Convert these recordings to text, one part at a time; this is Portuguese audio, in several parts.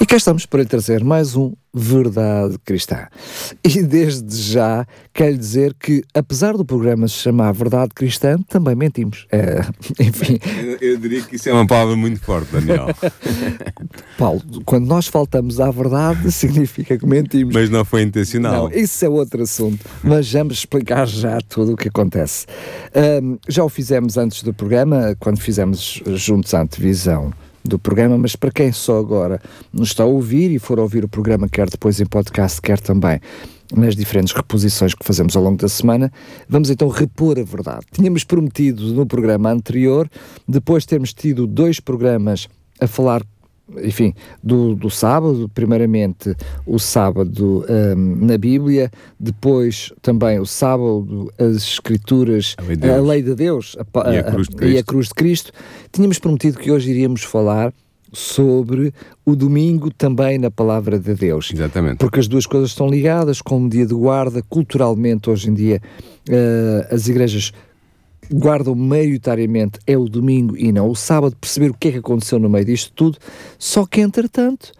E cá estamos para lhe trazer mais um Verdade Cristã. E desde já quero dizer que, apesar do programa se chamar Verdade Cristã, também mentimos. É, enfim. Eu, eu, diria que isso é uma palavra muito forte, Daniel. Paulo, quando nós faltamos à verdade, significa que mentimos. Mas não foi intencional. Não, isso é outro assunto. Mas vamos explicar já tudo o que acontece. Um, já o fizemos antes do programa, quando fizemos juntos a antevisão do programa, mas para quem só agora nos está a ouvir e for ouvir o programa, quer depois em podcast, quer também nas diferentes reposições que fazemos ao longo da semana, vamos então repor a verdade. Tínhamos prometido no programa anterior, depois de termos tido dois programas a falar enfim, do, do sábado, primeiramente o sábado um, na Bíblia, depois também o sábado, as Escrituras, a lei de Deus, a, lei de Deus, a, e, a cruz de e a cruz de Cristo. Tínhamos prometido que hoje iríamos falar sobre o domingo também na palavra de Deus. Exatamente. Porque as duas coisas estão ligadas, como dia de guarda, culturalmente hoje em dia uh, as igrejas guardam maioritariamente é o domingo e não o sábado, perceber o que é que aconteceu no meio disto tudo, só que entretanto,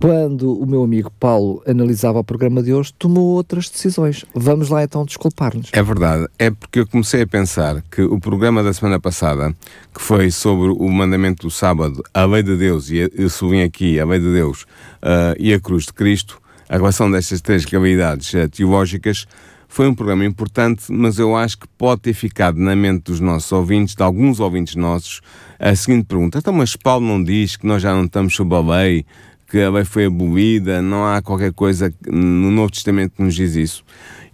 quando o meu amigo Paulo analisava o programa de hoje, tomou outras decisões. Vamos lá então desculpar-nos. É verdade, é porque eu comecei a pensar que o programa da semana passada, que foi sobre o mandamento do sábado, a lei de Deus, e eu aqui a lei de Deus uh, e a cruz de Cristo, a relação destas três realidades uh, teológicas, foi um programa importante, mas eu acho que pode ter ficado na mente dos nossos ouvintes, de alguns ouvintes nossos, a seguinte pergunta: então, mas Paulo não diz que nós já não estamos sob a lei, que a lei foi abolida, não há qualquer coisa no Novo Testamento que nos diz isso.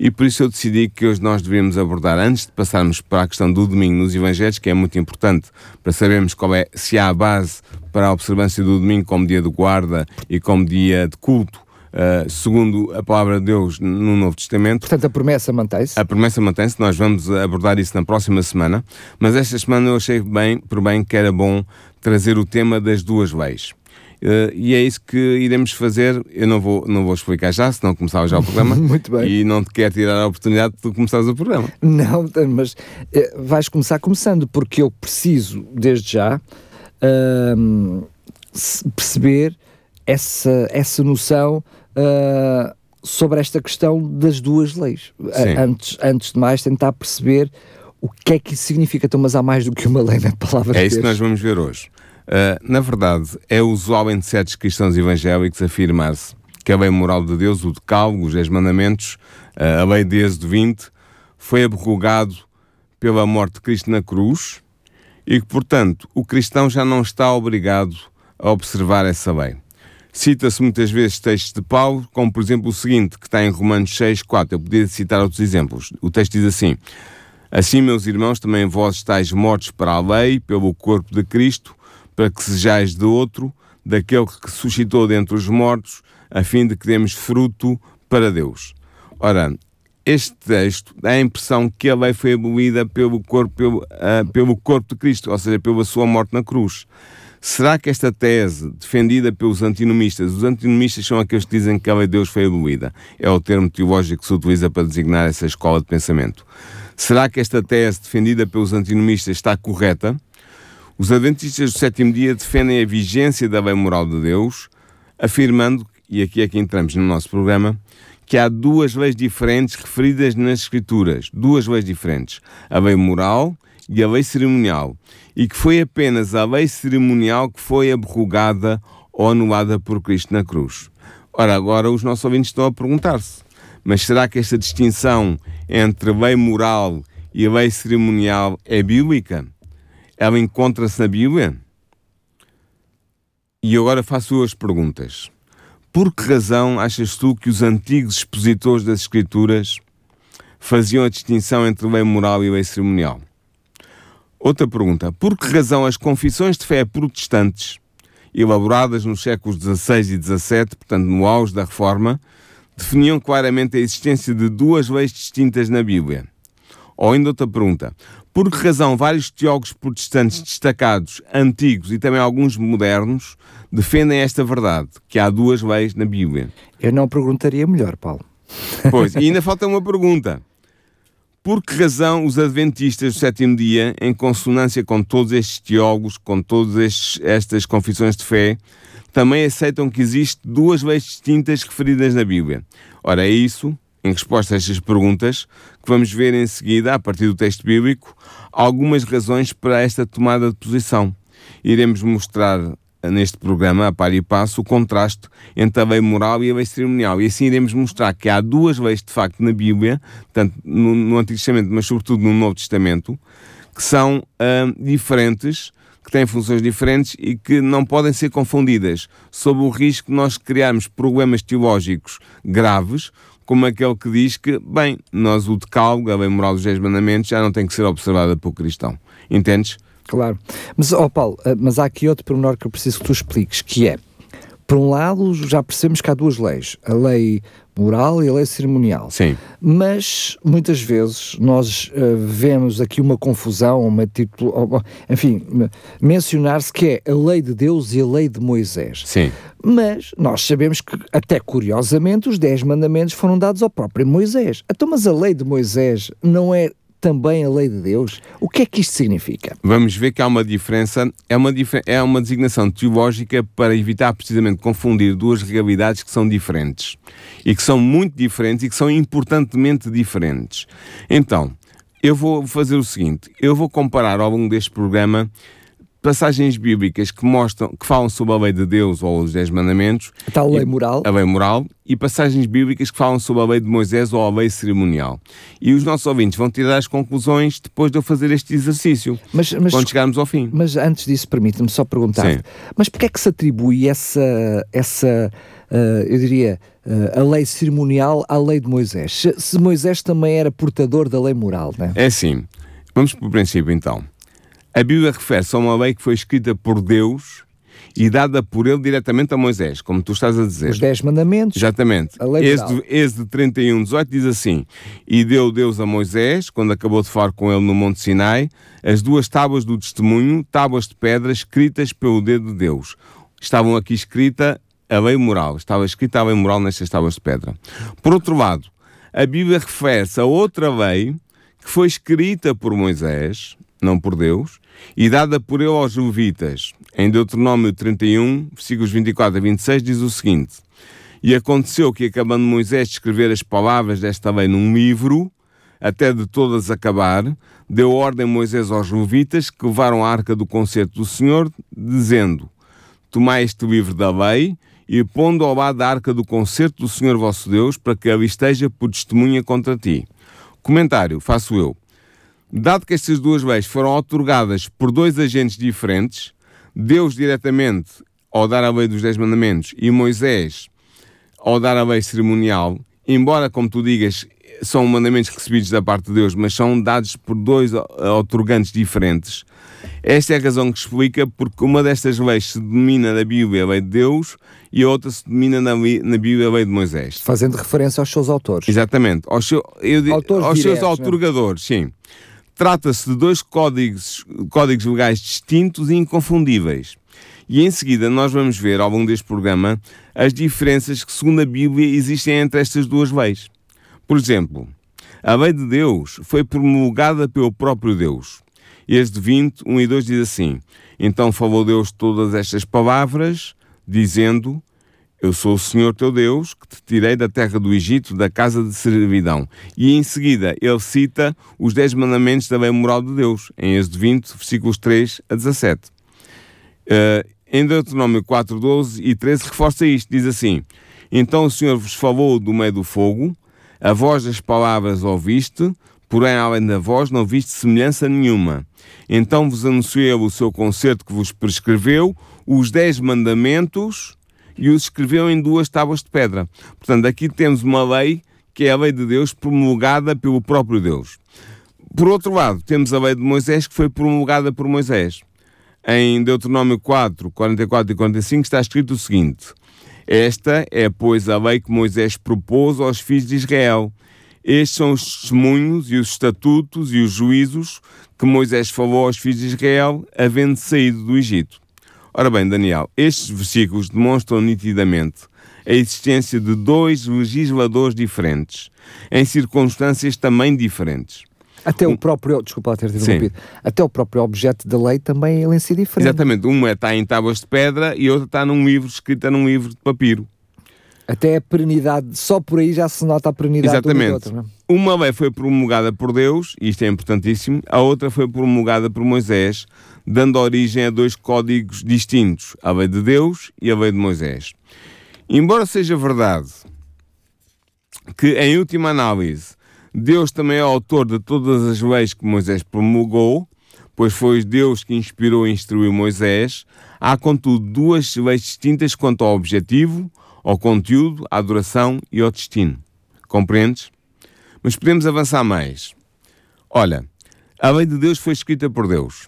E por isso eu decidi que hoje nós devíamos abordar, antes de passarmos para a questão do domingo nos Evangelhos, que é muito importante para sabermos qual é, se há base para a observância do domingo como dia de guarda e como dia de culto, Uh, segundo a palavra de Deus no Novo Testamento. Portanto, a promessa mantém-se? A promessa mantém-se, nós vamos abordar isso na próxima semana, mas esta semana eu achei bem, por bem que era bom trazer o tema das duas leis. Uh, e é isso que iremos fazer. Eu não vou, não vou explicar já, senão começava já o programa. Muito bem. E não te quero tirar a oportunidade de tu começares o programa. Não, mas uh, vais começar começando, porque eu preciso, desde já, uh, perceber essa, essa noção uh, sobre esta questão das duas leis. Antes, antes de mais, tentar perceber o que é que isso significa. Então, mas há mais do que uma lei na palavra É isso que nós vamos ver hoje. Uh, na verdade, é usual entre certos cristãos evangélicos afirmar-se que a lei moral de Deus, o decálogo, os 10 mandamentos, uh, a lei de Êxodo 20, foi abrogado pela morte de Cristo na cruz e que, portanto, o cristão já não está obrigado a observar essa lei. Cita-se muitas vezes textos de Paulo, como por exemplo o seguinte, que está em Romanos 6, 4. Eu podia citar outros exemplos. O texto diz assim: Assim, meus irmãos, também vós estáis mortos para a lei, pelo corpo de Cristo, para que sejais de outro, daquele que suscitou dentre os mortos, a fim de que demos fruto para Deus. Ora, este texto dá a impressão que a lei foi abolida pelo corpo, pelo, uh, pelo corpo de Cristo, ou seja, pela sua morte na cruz. Será que esta tese, defendida pelos antinomistas, os antinomistas são aqueles que dizem que a lei de Deus foi abolida? É o termo teológico que se utiliza para designar essa escola de pensamento. Será que esta tese, defendida pelos antinomistas, está correta? Os adventistas do sétimo dia defendem a vigência da lei moral de Deus, afirmando, e aqui é que entramos no nosso programa, que há duas leis diferentes referidas nas Escrituras. Duas leis diferentes. A lei moral e a lei cerimonial, e que foi apenas a lei cerimonial que foi abrogada ou anulada por Cristo na cruz. Ora, agora os nossos ouvintes estão a perguntar-se: mas será que esta distinção entre lei moral e lei cerimonial é bíblica? Ela encontra-se na Bíblia? E agora faço duas perguntas. Por que razão achas tu que os antigos expositores das Escrituras faziam a distinção entre lei moral e lei cerimonial? Outra pergunta. Por que razão as confissões de fé protestantes, elaboradas nos séculos XVI e XVII, portanto no auge da Reforma, definiam claramente a existência de duas leis distintas na Bíblia? Ou ainda outra pergunta. Por que razão vários teólogos protestantes destacados, antigos e também alguns modernos defendem esta verdade, que há duas leis na Bíblia? Eu não perguntaria melhor, Paulo. Pois, e ainda falta uma pergunta. Por que razão os adventistas do sétimo dia, em consonância com todos estes teólogos, com todas estas confissões de fé, também aceitam que existem duas leis distintas referidas na Bíblia? Ora, é isso em resposta a estas perguntas, que vamos ver em seguida, a partir do texto bíblico, algumas razões para esta tomada de posição. Iremos mostrar neste programa, a par e passo, o contraste entre a lei moral e a lei cerimonial. E assim iremos mostrar que há duas leis, de facto, na Bíblia, tanto no, no Antigo Testamento, mas sobretudo no Novo Testamento, que são uh, diferentes, que têm funções diferentes e que não podem ser confundidas, sob o risco de nós criarmos problemas teológicos graves, como aquele que diz que, bem, nós o decálogo, a lei moral dos 10 mandamentos, já não tem que ser observada pelo cristão. Entendes? Claro. Mas, ó oh Paulo, eh, mas há aqui outro pormenor que eu preciso que tu expliques, que é, por um lado, já percebemos que há duas leis, a lei moral e a lei cerimonial. Sim. Mas muitas vezes nós uh, vemos aqui uma confusão, uma título, enfim, mencionar-se que é a lei de Deus e a lei de Moisés. Sim. Mas nós sabemos que, até curiosamente, os dez mandamentos foram dados ao próprio Moisés. Então, mas a lei de Moisés não é também a lei de Deus? O que é que isto significa? Vamos ver que há uma diferença, é uma, é uma designação teológica para evitar precisamente confundir duas realidades que são diferentes e que são muito diferentes e que são importantemente diferentes. Então, eu vou fazer o seguinte: eu vou comparar ao longo deste programa passagens bíblicas que mostram, que falam sobre a lei de Deus ou os Dez Mandamentos. A tal lei moral. A lei moral. E passagens bíblicas que falam sobre a lei de Moisés ou a lei cerimonial. E os nossos ouvintes vão tirar as conclusões depois de eu fazer este exercício. Mas, mas quando chegarmos ao fim. Mas antes disso, permita-me só perguntar. Mas porquê é que se atribui essa, essa uh, eu diria, uh, a lei cerimonial à lei de Moisés? Se, Moisés também era portador da lei moral, né? É assim. Vamos para o princípio então. A Bíblia refere-se a uma lei que foi escrita por Deus e dada por ele diretamente a Moisés, como tu estás a dizer. Os Dez Mandamentos. Exatamente. A lei Êxodo, Êxodo 31, 18 diz assim: E deu Deus a Moisés, quando acabou de falar com ele no Monte Sinai, as duas tábuas do testemunho, tábuas de pedra escritas pelo dedo de Deus. Estavam aqui escrita a lei moral, estava escrita a lei moral nestas tábuas de pedra. Por outro lado, a Bíblia refere-se a outra lei que foi escrita por Moisés, não por Deus, e dada por ele aos levitas. Em Deuteronômio 31, versículos 24 a 26, diz o seguinte: E aconteceu que, acabando Moisés de escrever as palavras desta lei num livro, até de todas acabar, deu ordem Moisés aos levitas que levaram a arca do concerto do Senhor, dizendo: Tomai este livro da lei e pondo ao lado da arca do concerto do Senhor vosso Deus, para que ali esteja por testemunha contra ti. Comentário, faço eu. Dado que estas duas leis foram otorgadas por dois agentes diferentes, Deus diretamente ao dar a lei dos Dez Mandamentos e Moisés ao dar a lei cerimonial, embora, como tu digas, são mandamentos recebidos da parte de Deus, mas são dados por dois otorgantes diferentes. Esta é a razão que explica porque uma destas leis se denomina na Bíblia a lei de Deus e a outra se denomina na, na Bíblia a lei de Moisés. Fazendo referência aos seus autores. Exatamente, aos, seu, eu, autores aos diretos, seus otorgadores, sim. Trata-se de dois códigos, códigos legais distintos e inconfundíveis. E em seguida nós vamos ver ao longo deste programa as diferenças que, segundo a Bíblia, existem entre estas duas leis. Por exemplo, a lei de Deus foi promulgada pelo próprio Deus. Este 20, 1 e 2 diz assim: Então falou Deus todas estas palavras, dizendo: eu sou o Senhor teu Deus, que te tirei da terra do Egito, da casa de servidão. E em seguida ele cita os dez mandamentos da lei moral de Deus, em Êxodo 20, versículos 3 a 17. Uh, eh, em Deuteronômio 4, 12 e 13 reforça isto, diz assim, Então o Senhor vos falou do meio do fogo, a voz das palavras ouviste, porém além da voz não viste semelhança nenhuma. Então vos anunciei o seu concerto que vos prescreveu, os dez mandamentos e os escreveu em duas tábuas de pedra. Portanto, aqui temos uma lei que é a lei de Deus promulgada pelo próprio Deus. Por outro lado, temos a lei de Moisés que foi promulgada por Moisés. Em Deuteronômio 4, 44 e 45 está escrito o seguinte: Esta é, pois, a lei que Moisés propôs aos filhos de Israel. Estes são os testemunhos e os estatutos e os juízos que Moisés falou aos filhos de Israel, havendo saído do Egito. Ora bem, Daniel, estes versículos demonstram nitidamente a existência de dois legisladores diferentes, em circunstâncias também diferentes. Até o próprio, desculpa lá ter interrompido, até o próprio objeto da lei também ele em si diferente. Exatamente, uma está em tábuas de pedra e outra está num livro, escrita num livro de papiro. Até a perenidade, só por aí já se nota a perenidade Exatamente. do outro. Não é? Uma lei foi promulgada por Deus, e isto é importantíssimo, a outra foi promulgada por Moisés, dando origem a dois códigos distintos, a lei de Deus e a lei de Moisés. Embora seja verdade que, em última análise, Deus também é autor de todas as leis que Moisés promulgou, pois foi Deus que inspirou e instruiu Moisés, há contudo duas leis distintas quanto ao objetivo, ao conteúdo, à duração e ao destino. Compreendes? Mas podemos avançar mais. Olha, a lei de Deus foi escrita por Deus.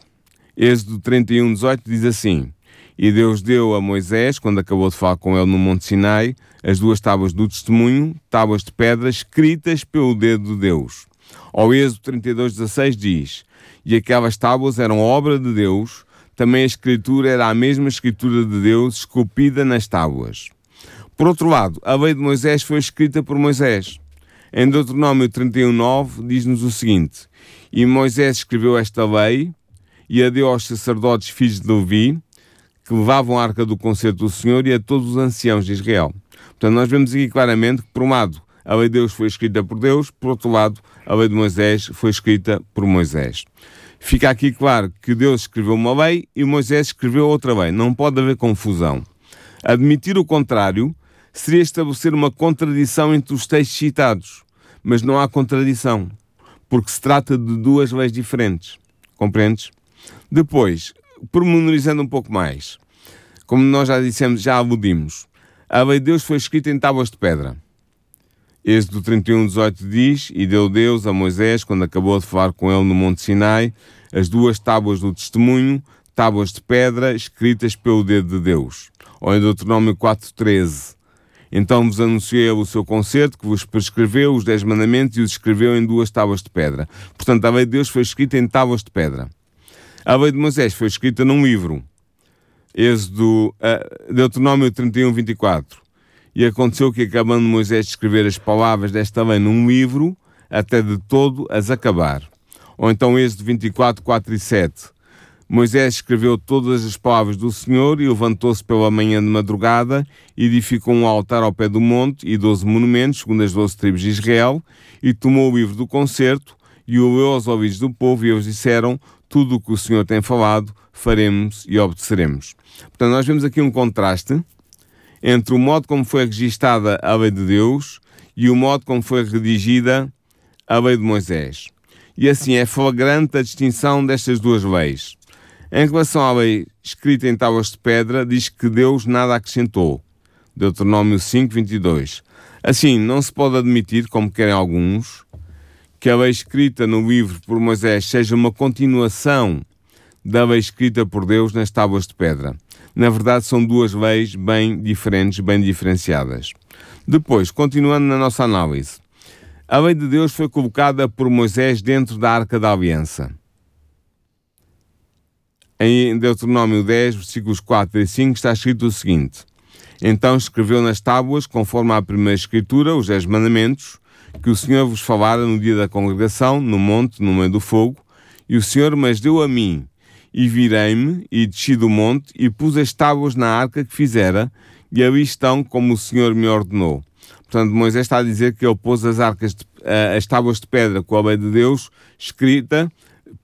Êxodo 31, 18 diz assim: E Deus deu a Moisés, quando acabou de falar com ele no Monte Sinai, as duas tábuas do testemunho, tábuas de pedra, escritas pelo dedo de Deus. Ao Êxodo 32, 16 diz: E aquelas tábuas eram obra de Deus, também a escritura era a mesma escritura de Deus, esculpida nas tábuas. Por outro lado, a lei de Moisés foi escrita por Moisés. Em Deuteronômio 31.9 diz-nos o seguinte, E Moisés escreveu esta lei e a deu aos sacerdotes filhos de Levi, que levavam a arca do concerto do Senhor e a todos os anciãos de Israel. Portanto, nós vemos aqui claramente que, por um lado, a lei de Deus foi escrita por Deus, por outro lado, a lei de Moisés foi escrita por Moisés. Fica aqui claro que Deus escreveu uma lei e Moisés escreveu outra lei. Não pode haver confusão. Admitir o contrário seria estabelecer uma contradição entre os textos citados, mas não há contradição, porque se trata de duas leis diferentes. Compreendes? Depois, pormenorizando um pouco mais, como nós já dissemos, já aludimos, a lei de Deus foi escrita em tábuas de pedra. Êxodo 31, 18 diz: E deu Deus a Moisés, quando acabou de falar com ele no Monte Sinai, as duas tábuas do testemunho, tábuas de pedra, escritas pelo dedo de Deus. Ou em Deuteronômio 4,13: Então vos anunciei o seu concerto, que vos prescreveu os dez mandamentos e os escreveu em duas tábuas de pedra. Portanto, a lei de Deus foi escrita em tábuas de pedra. A lei de Moisés foi escrita num livro. Êxodo, uh, Deuteronômio 31, 24. E aconteceu que, acabando Moisés de escrever as palavras desta lei num livro, até de todo as acabar. Ou então Êxodo 24, 4 e 7. Moisés escreveu todas as palavras do Senhor e levantou-se pela manhã de madrugada, edificou um altar ao pé do monte e doze monumentos, segundo as doze tribos de Israel, e tomou o livro do concerto e o leu aos ouvidos do povo e eles disseram, tudo o que o Senhor tem falado, faremos e obedeceremos. Portanto, nós vemos aqui um contraste entre o modo como foi registada a lei de Deus e o modo como foi redigida a lei de Moisés. E assim é flagrante a distinção destas duas leis. Em relação à lei escrita em tábuas de pedra, diz que Deus nada acrescentou. Deuteronômio 5, 22. Assim, não se pode admitir, como querem alguns, que a lei escrita no livro por Moisés seja uma continuação da lei escrita por Deus nas tábuas de pedra. Na verdade, são duas leis bem diferentes, bem diferenciadas. Depois, continuando na nossa análise, a lei de Deus foi colocada por Moisés dentro da arca da aliança. Em Deuteronômio 10, versículos 4 e 5, está escrito o seguinte: Então escreveu nas tábuas, conforme a primeira escritura, os dez mandamentos, que o Senhor vos falara no dia da congregação, no monte, no meio do fogo, e o Senhor mas deu a mim, e virei-me, e desci do monte, e pus as tábuas na arca que fizera, e ali estão como o Senhor me ordenou. Portanto, Moisés está a dizer que ele pôs as arcas, de, as tábuas de pedra com a lei de Deus escrita,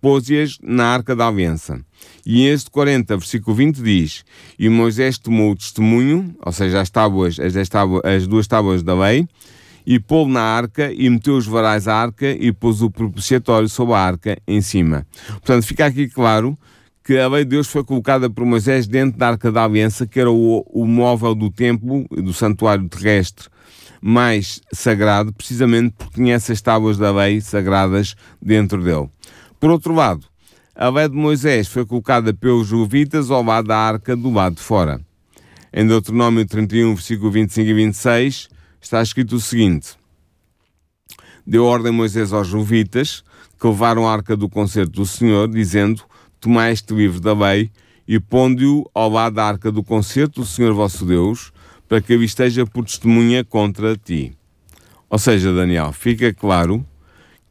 pôs-as na arca da aliança. E este 40, versículo 20 diz: E Moisés tomou o testemunho, ou seja, as tábuas, as, tábuas, as duas tábuas da lei, e pô-lo na arca, e meteu os varais à arca, e pôs o propiciatório sobre a arca em cima. Portanto, fica aqui claro que a lei de Deus foi colocada por Moisés dentro da arca da aliança, que era o, o móvel do templo, do santuário terrestre mais sagrado, precisamente porque tinha essas tábuas da lei sagradas dentro dele. Por outro lado, a lei de Moisés foi colocada pelos levitas ao lado da arca do lado de fora. Em Deuteronômio 31, versículo 25 e 26, está escrito o seguinte: deu ordem Moisés aos levitas, que levaram a arca do concerto do Senhor, dizendo: Tomai este livro da lei e pondo-o ao lado da arca do concerto do Senhor vosso Deus, para que ele esteja por testemunha contra ti. Ou seja, Daniel, fica claro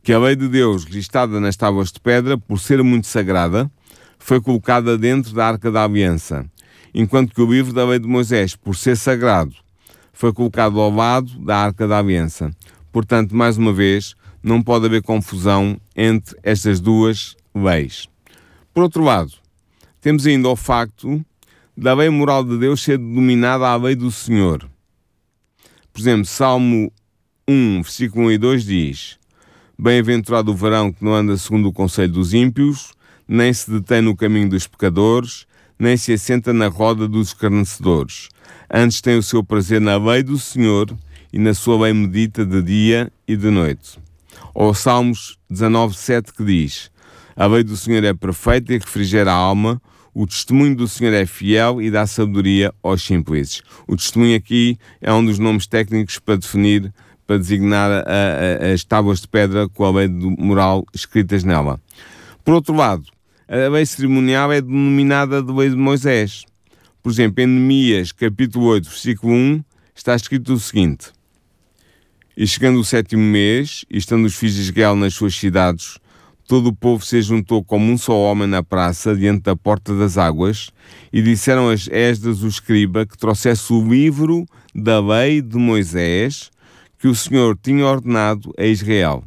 que a lei de Deus, listada nas tábuas de pedra, por ser muito sagrada, foi colocada dentro da arca da aliança, enquanto que o livro da lei de Moisés, por ser sagrado, foi colocado ao lado da arca da aliança. Portanto, mais uma vez, não pode haver confusão entre estas duas leis. Por outro lado, temos ainda o facto da lei moral de Deus ser denominada a lei do Senhor. Por exemplo, Salmo 1, versículo 1 e 2 diz: Bem-aventurado o varão que não anda segundo o conselho dos ímpios, nem se detém no caminho dos pecadores, nem se assenta na roda dos escarnecedores. Antes tem o seu prazer na lei do Senhor e na sua lei medita de dia e de noite. Ou Salmos 19, 7 que diz: A lei do Senhor é perfeita e refrigera a alma, o testemunho do Senhor é fiel e dá sabedoria aos simples. O testemunho aqui é um dos nomes técnicos para definir, para designar a, a, as tábuas de pedra com a lei moral escritas nela. Por outro lado, a lei cerimonial é denominada de lei de Moisés. Por exemplo, em Neemias, capítulo 8, versículo 1, está escrito o seguinte: E chegando o sétimo mês, e estando os filhos de Israel nas suas cidades, todo o povo se juntou como um só homem na praça, diante da porta das águas, e disseram a Esdras, o escriba, que trouxesse o livro da lei de Moisés, que o Senhor tinha ordenado a Israel.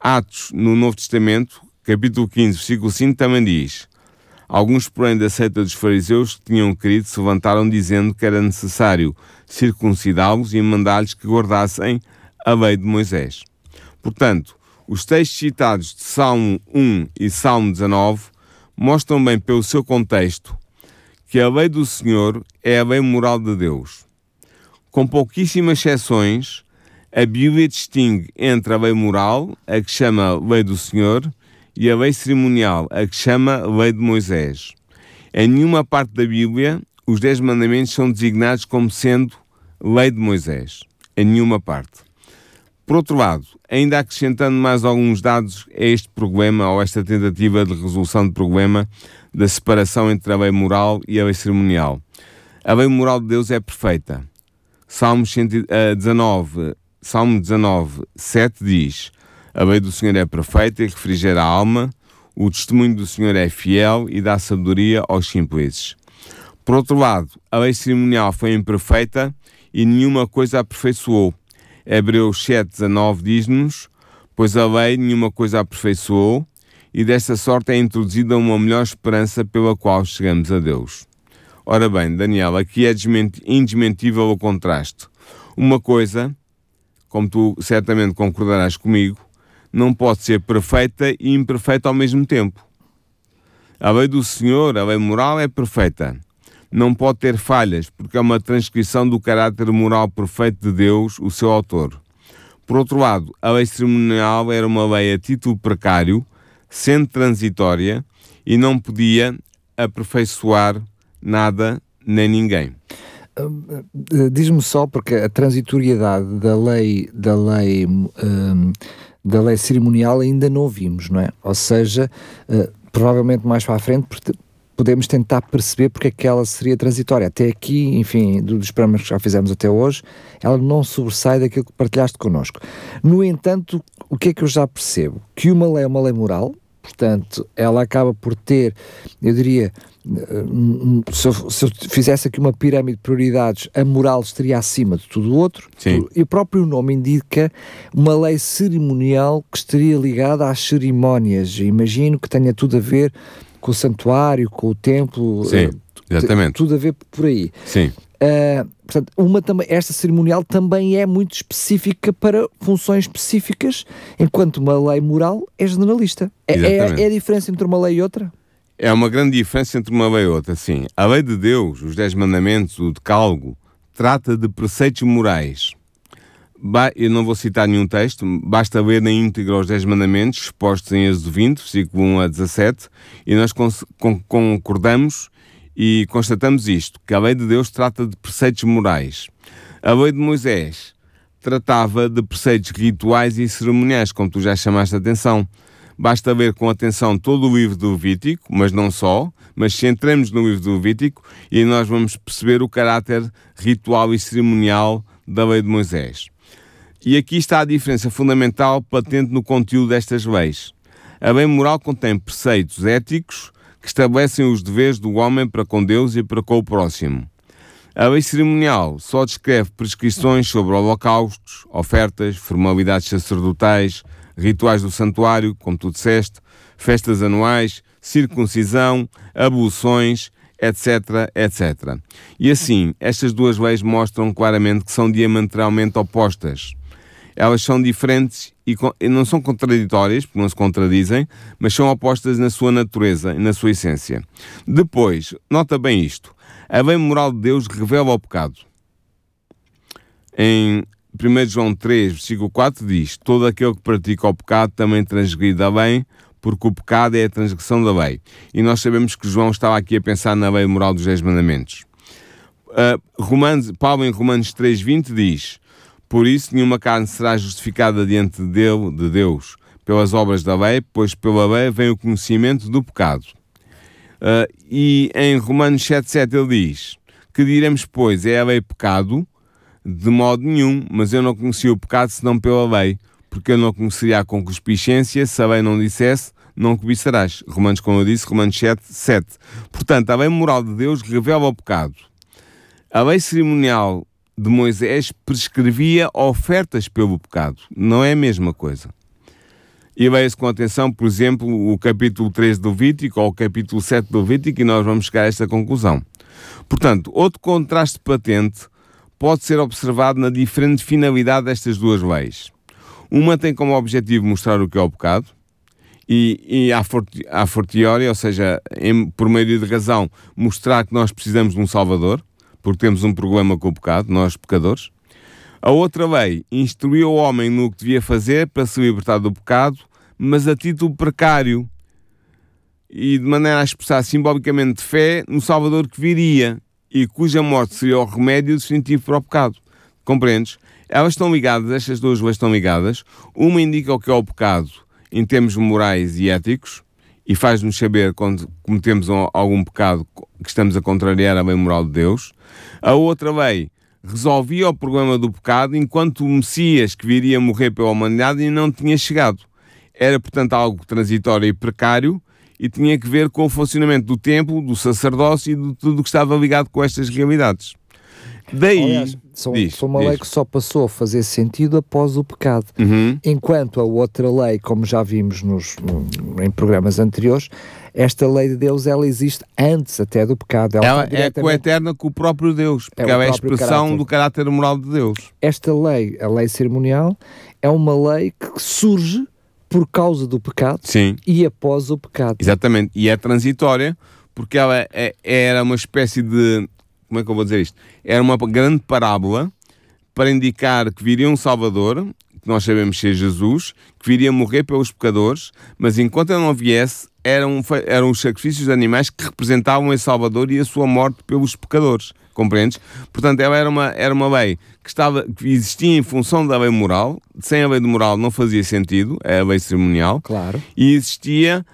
Atos, no Novo Testamento, capítulo 15, versículo 5, também diz: Alguns, porém, da seita dos fariseus que tinham querido se levantaram dizendo que era necessário circuncidá-los e mandar-lhes que guardassem a lei de Moisés. Portanto, os textos citados de Salmo 1 e Salmo 19 mostram bem pelo seu contexto que a lei do Senhor é a lei moral de Deus. Com pouquíssimas exceções, a Bíblia distingue entre a lei moral, a que chama lei do Senhor, e a lei cerimonial, a que chama lei de Moisés. Em nenhuma parte da Bíblia, os Dez Mandamentos são designados como sendo lei de Moisés. Em nenhuma parte. Por outro lado, ainda acrescentando mais alguns dados a este problema ou esta tentativa de resolução de problema da separação entre a lei moral e a lei cerimonial. A lei moral de Deus é perfeita. Salmos 19, Salmo 19, 7 diz: A lei do Senhor é perfeita e refrigera a alma, o testemunho do Senhor é fiel e dá sabedoria aos simples. Por outro lado, a lei cerimonial foi imperfeita e nenhuma coisa aperfeiçoou Hebreus 7,19 diz-nos: Pois a lei nenhuma coisa aperfeiçoou, e desta sorte é introduzida uma melhor esperança pela qual chegamos a Deus. Ora bem, Daniel, aqui é indesmentível o contraste. Uma coisa, como tu certamente concordarás comigo, não pode ser perfeita e imperfeita ao mesmo tempo. A lei do Senhor, a lei moral, é perfeita não pode ter falhas, porque é uma transcrição do caráter moral perfeito de Deus, o seu autor. Por outro lado, a lei cerimonial era uma lei a título precário, sendo transitória, e não podia aperfeiçoar nada nem ninguém. Diz-me só, porque a transitoriedade da lei, da lei, uh, da lei cerimonial ainda não ouvimos, não é? Ou seja, uh, provavelmente mais para a frente podemos tentar perceber porque é que ela seria transitória. Até aqui, enfim, dos programas que já fizemos até hoje, ela não sobressai daquilo que partilhaste connosco. No entanto, o que é que eu já percebo? Que uma lei é uma lei moral, portanto, ela acaba por ter, eu diria, se eu, se eu, fizesse aqui uma pirâmide de prioridades, a moral estaria acima de tudo o outro. Sim. E o próprio nome indica uma lei cerimonial que estaria ligada às cerimónias. Imagino que tenha tudo a ver com o santuário, com o templo. Sim, eh, exatamente. Tudo a ver por aí. Sim. Uh, portanto, uma também, esta cerimonial também é muito específica para funções específicas, enquanto uma lei moral é generalista. É, é, é, a diferença entre uma lei e outra? É uma grande diferença entre uma lei e outra, sim. A lei de Deus, os Dez Mandamentos, o Decálogo, trata de preceitos morais eu não vou citar nenhum texto, basta ler na íntegra os 10 mandamentos expostos em Êxodo 20, versículo 1 a 17, e nós concordamos e constatamos isto, que a lei de Deus trata de preceitos morais. A lei de Moisés tratava de preceitos rituais e cerimoniais, como tu já chamaste a atenção. Basta ver com atenção todo o livro do Levítico, mas não só, mas se entramos no livro do Levítico e nós vamos perceber o caráter ritual e cerimonial da lei de Moisés. E aqui está a diferença fundamental patente no conteúdo destas leis. A lei moral contém preceitos éticos que estabelecem os deveres do homem para com Deus e para com o próximo. A lei cerimonial só descreve prescrições sobre holocaustos, ofertas, formalidades sacerdotais, rituais do santuário, como tu disseste, festas anuais, circuncisão, abluções, etc, etc. E assim, estas duas leis mostram claramente que são diametralmente opostas. Elas são diferentes e não são contraditórias, porque não se contradizem, mas são opostas na sua natureza e na sua essência. Depois, nota bem isto: a lei moral de Deus revela o pecado. Em 1 João 3, versículo 4 diz: Todo aquele que pratica o pecado também transgride a lei, porque o pecado é a transgressão da lei. E nós sabemos que João estava aqui a pensar na lei moral dos 10 mandamentos. Uh, Romanos, Paulo em Romanos 3,20 diz: por isso, nenhuma carne será justificada diante de Deus pelas obras da lei, pois pela lei vem o conhecimento do pecado. Uh, e em Romanos 7,7 ele diz: Que diremos, pois, é a lei pecado? De modo nenhum, mas eu não conhecia o pecado senão pela lei, porque eu não conheceria a concupiscência se a lei não dissesse, não cobiçarás. Romanos, como eu disse, Romanos 7, 7. Portanto, a lei moral de Deus revela o pecado. A lei cerimonial de Moisés prescrevia ofertas pelo pecado. Não é a mesma coisa. E leia-se com atenção, por exemplo, o capítulo 3 do Levítico ou o capítulo 7 do Levítico e nós vamos chegar a esta conclusão. Portanto, outro contraste patente pode ser observado na diferente finalidade destas duas leis. Uma tem como objetivo mostrar o que é o pecado, e, e a, forti, a fortiori, ou seja, em, por meio de razão, mostrar que nós precisamos de um Salvador, porque temos um problema com o pecado, nós pecadores. A outra lei instruiu o homem no que devia fazer para se libertar do pecado, mas a título precário e de maneira a expressar simbolicamente fé no Salvador que viria e cuja morte seria o remédio definitivo para o pecado. Compreendes? Elas estão ligadas, estas duas leis estão ligadas. Uma indica o que é o pecado em termos morais e éticos, e faz-nos saber quando cometemos algum pecado que estamos a contrariar a lei moral de Deus. A outra lei resolvia o problema do pecado enquanto o Messias que viria morrer pela humanidade ainda não tinha chegado. Era, portanto, algo transitório e precário e tinha que ver com o funcionamento do templo, do sacerdócio e de tudo o que estava ligado com estas realidades. Daí, Aliás, são, diz, são uma diz. lei que só passou a fazer sentido após o pecado, uhum. enquanto a outra lei, como já vimos nos, no, em programas anteriores, esta lei de Deus ela existe antes até do pecado. Ela, ela é diretamente... coeterna com o próprio Deus, porque é ela é a expressão caráter. do caráter moral de Deus. Esta lei, a lei cerimonial, é uma lei que surge por causa do pecado Sim. e após o pecado. Exatamente, e é transitória porque ela é, era uma espécie de como é que eu vou dizer isto? Era uma grande parábola para indicar que viria um Salvador, que nós sabemos ser Jesus, que viria morrer pelos pecadores, mas enquanto ele não viesse, eram, eram os sacrifícios de animais que representavam esse Salvador e a sua morte pelos pecadores. Compreendes? Portanto, ela era uma, era uma lei que, estava, que existia em função da lei moral, sem a lei de moral não fazia sentido, é a lei cerimonial, claro. e existia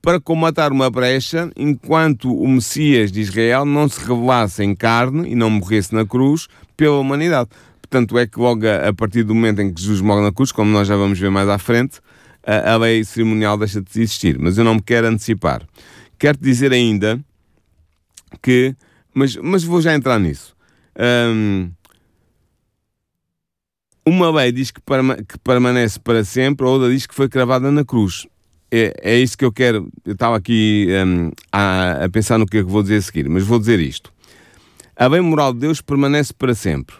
para comatar uma brecha enquanto o Messias de Israel não se revelasse em carne e não morresse na cruz pela humanidade. Portanto, é que logo a, partir do momento em que Jesus morre na cruz, como nós já vamos ver mais à frente, a, a lei cerimonial deixa de existir. Mas eu não me quero antecipar. Quero-te dizer ainda que, mas, mas vou já entrar nisso. Um, uma lei diz que, perma, que permanece para sempre, a outra diz que foi cravada na cruz é, é isso que eu quero. Eu estava aqui um, a, a, pensar no que é que vou dizer a seguir, mas vou dizer isto. A bem moral de Deus permanece para sempre.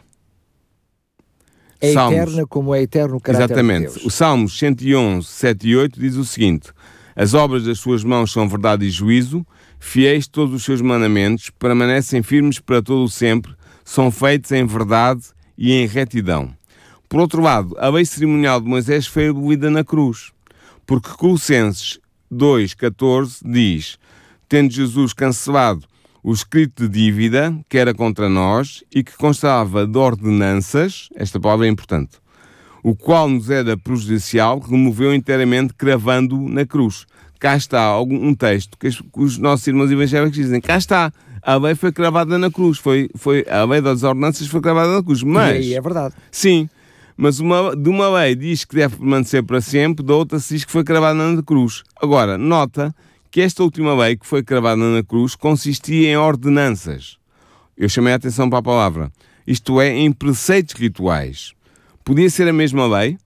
É Salmos, eterna como é eterno o caráter Exatamente. De Deus. O Salmos 111, 7 e 8 diz o seguinte: As obras das suas mãos são verdade e juízo, fiéis todos os seus mandamentos, permanecem firmes para todo o sempre, são feitos em verdade e em retidão. Por outro lado, a lei cerimonial de Moisés foi abolida na cruz. Porque Colossenses 2,14 diz: Tendo Jesus cancelado o escrito de dívida que era contra nós e que constava de ordenanças, esta palavra é importante, o qual nos era prejudicial, removeu inteiramente cravando na cruz. Cá está um texto que os nossos irmãos evangélicos dizem, cá está, a lei foi cravada na cruz, foi, foi, a lei das ordenanças foi cravada na cruz, mas... E aí é verdade. Sim, mas uma, de uma lei diz que deve permanecer para sempre, da outra se diz que foi cravada na cruz. Agora, nota que esta última lei que foi cravada na cruz consistia em ordenanças. Eu chamei a atenção para a palavra. Isto é, em preceitos rituais. Podia ser a mesma lei?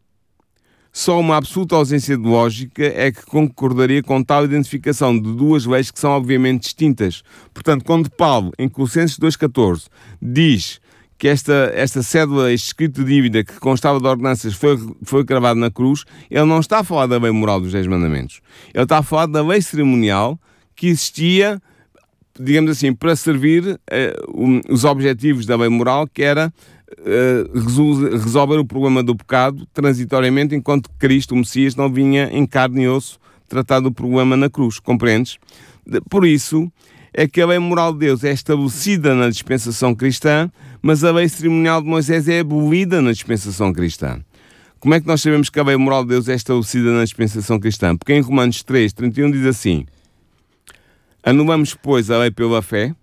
Só uma absoluta ausência de lógica é que concordaria com tal identificação de duas leis que são obviamente distintas. Portanto, quando Paulo, em Colossenses 2,14, diz que esta, esta cédula, este escrito de dívida que constava de ordenanças foi, foi cravado na cruz, ele não está a falar da lei moral dos Dez Mandamentos. Ele está a falar da lei cerimonial que existia, digamos assim, para servir uh, um, os objetivos da lei moral, que era uh, resolver o problema do pecado transitoriamente, enquanto Cristo, o Messias, não vinha em carne e osso tratar do problema na cruz. Compreendes? Por isso é que a lei moral de Deus é estabelecida na dispensação cristã, mas a lei cerimonial de Moisés é abolida na dispensação cristã. Como é que nós sabemos que a lei moral de Deus é estabelecida na dispensação cristã? Porque em Romanos 3, 31 diz assim: Anulamos, pois, a lei pela fé?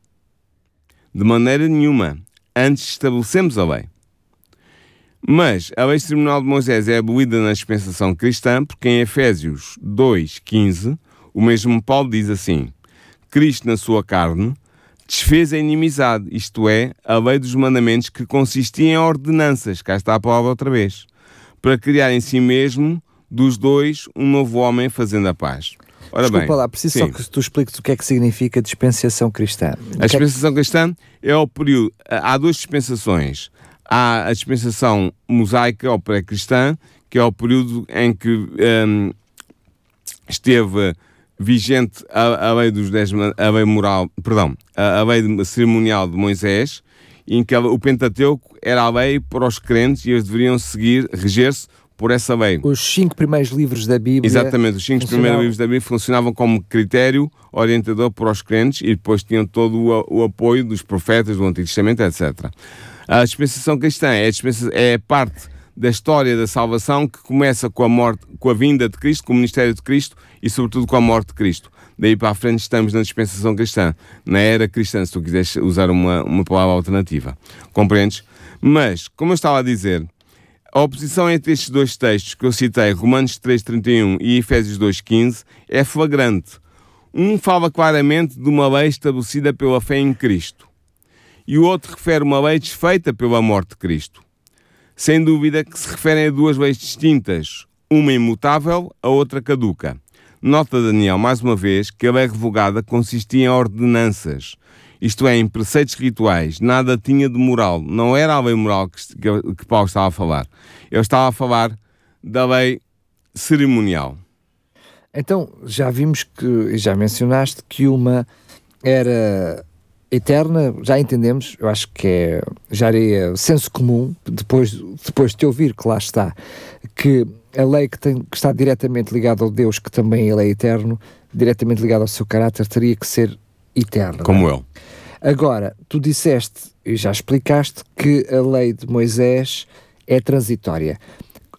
De maneira nenhuma. Antes estabelecemos a lei. Mas a lei cerimonial de Moisés é abolida na dispensação cristã, porque em Efésios 2, 15, o mesmo Paulo diz assim: Cristo, na sua carne, desfez a inimizade, isto é, a lei dos mandamentos que consistia em ordenanças, cá está a palavra outra vez, para criar em si mesmo dos dois um novo homem fazendo a paz. Ora Desculpa bem, lá, preciso sim. só que tu expliques o que é que significa dispensação cristã. A é dispensação cristã é o período. Há duas dispensações. Há a dispensação mosaica ou pré-cristã, que é o período em que um, esteve vigente a, a lei dos dez, a lei moral, perdão, a, a lei cerimonial de Moisés, em que o Pentateuco era a lei para os crentes e eles deveriam seguir, reger-se por essa lei. Os cinco primeiros livros da Bíblia. Exatamente, os cinco primeiros livros da Bíblia funcionavam como critério orientador para os crentes e depois tinham todo o, o apoio dos profetas do Antigo Testamento, etc. A dispensação cristã é, a é parte da história da salvação que começa com a morte, com a vinda de Cristo, com o ministério de Cristo e sobretudo com a morte de Cristo. Daí para a frente estamos na dispensação cristã, na era cristã, se tu quiseres usar uma, uma palavra alternativa. Compreendes? Mas, como eu estava a dizer, a oposição entre estes dois textos que eu citei, Romanos 3,31 e Efésios 2,15, é flagrante. Um fala claramente de uma lei estabelecida pela fé em Cristo e o outro refere uma lei desfeita pela morte de Cristo. Sem dúvida que se referem a duas leis distintas, uma imutável, a outra caduca. Nota Daniel, mais uma vez, que a lei revogada consistia em ordenanças, isto é, em preceitos rituais, nada tinha de moral. Não era a lei moral que, que, que Paulo estava a falar. Ele estava a falar da lei cerimonial. Então, já vimos que, já mencionaste que uma era eterna, já entendemos, eu acho que é, já é senso comum, depois, depois de te ouvir que lá está, que a lei que, tem, que está diretamente ligada ao Deus, que também ele é eterno, diretamente ligada ao seu caráter, teria que ser eterna. Como ele. Agora, tu disseste e já explicaste que a lei de Moisés é transitória